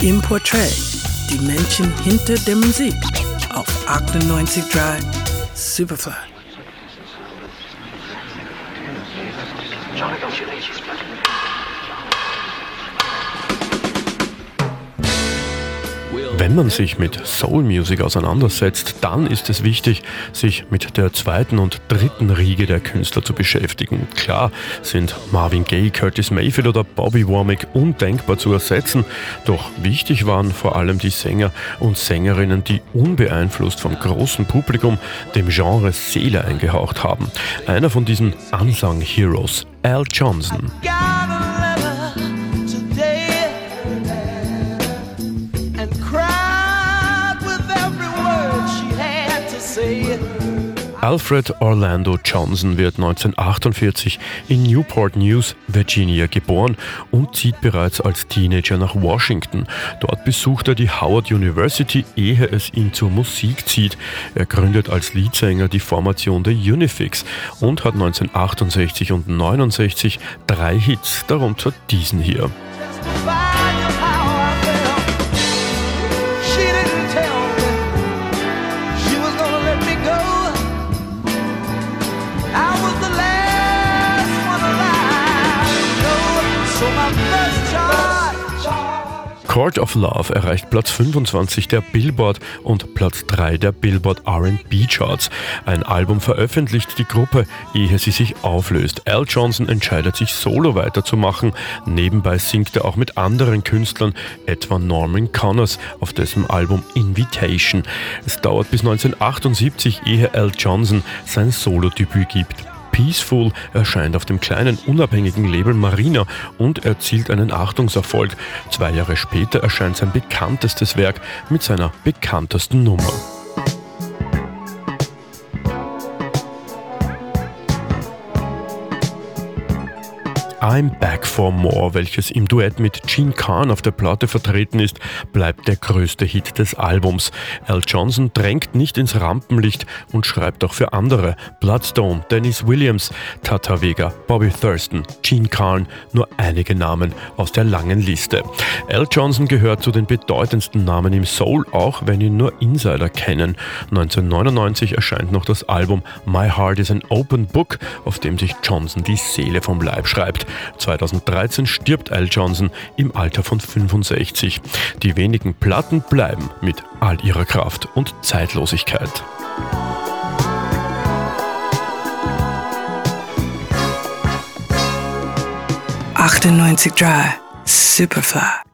Im Portrait, die Menschen hinter der Musik auf 98.3 Superfly. Wenn man sich mit Soul Music auseinandersetzt, dann ist es wichtig, sich mit der zweiten und dritten Riege der Künstler zu beschäftigen. Klar sind Marvin Gaye, Curtis Mayfield oder Bobby Womack undenkbar zu ersetzen, doch wichtig waren vor allem die Sänger und Sängerinnen, die unbeeinflusst vom großen Publikum dem Genre Seele eingehaucht haben. Einer von diesen Unsung Heroes, Al Johnson. Alfred Orlando Johnson wird 1948 in Newport News, Virginia geboren und zieht bereits als Teenager nach Washington. Dort besucht er die Howard University, ehe es ihn zur Musik zieht. Er gründet als Leadsänger die Formation der Unifix und hat 1968 und 1969 drei Hits, darunter diesen hier. Court of Love erreicht Platz 25 der Billboard und Platz 3 der Billboard RB Charts. Ein Album veröffentlicht die Gruppe, ehe sie sich auflöst. Al Johnson entscheidet sich solo weiterzumachen. Nebenbei singt er auch mit anderen Künstlern, etwa Norman Connors auf dessen Album Invitation. Es dauert bis 1978, ehe Al Johnson sein Solo-Debüt gibt. Peaceful erscheint auf dem kleinen unabhängigen Label Marina und erzielt einen Achtungserfolg. Zwei Jahre später erscheint sein bekanntestes Werk mit seiner bekanntesten Nummer. I'm Back for More, welches im Duett mit Gene Kahn auf der Platte vertreten ist, bleibt der größte Hit des Albums. Al Johnson drängt nicht ins Rampenlicht und schreibt auch für andere. Bloodstone, Dennis Williams, Tata Vega, Bobby Thurston, Gene Kahn, nur einige Namen aus der langen Liste. Al Johnson gehört zu den bedeutendsten Namen im Soul, auch wenn ihn nur Insider kennen. 1999 erscheint noch das Album My Heart is an Open Book, auf dem sich Johnson die Seele vom Leib schreibt. 2013 stirbt Al Johnson im Alter von 65. Die wenigen Platten bleiben mit all ihrer Kraft und Zeitlosigkeit. Achtundneunzig Dry Superfly.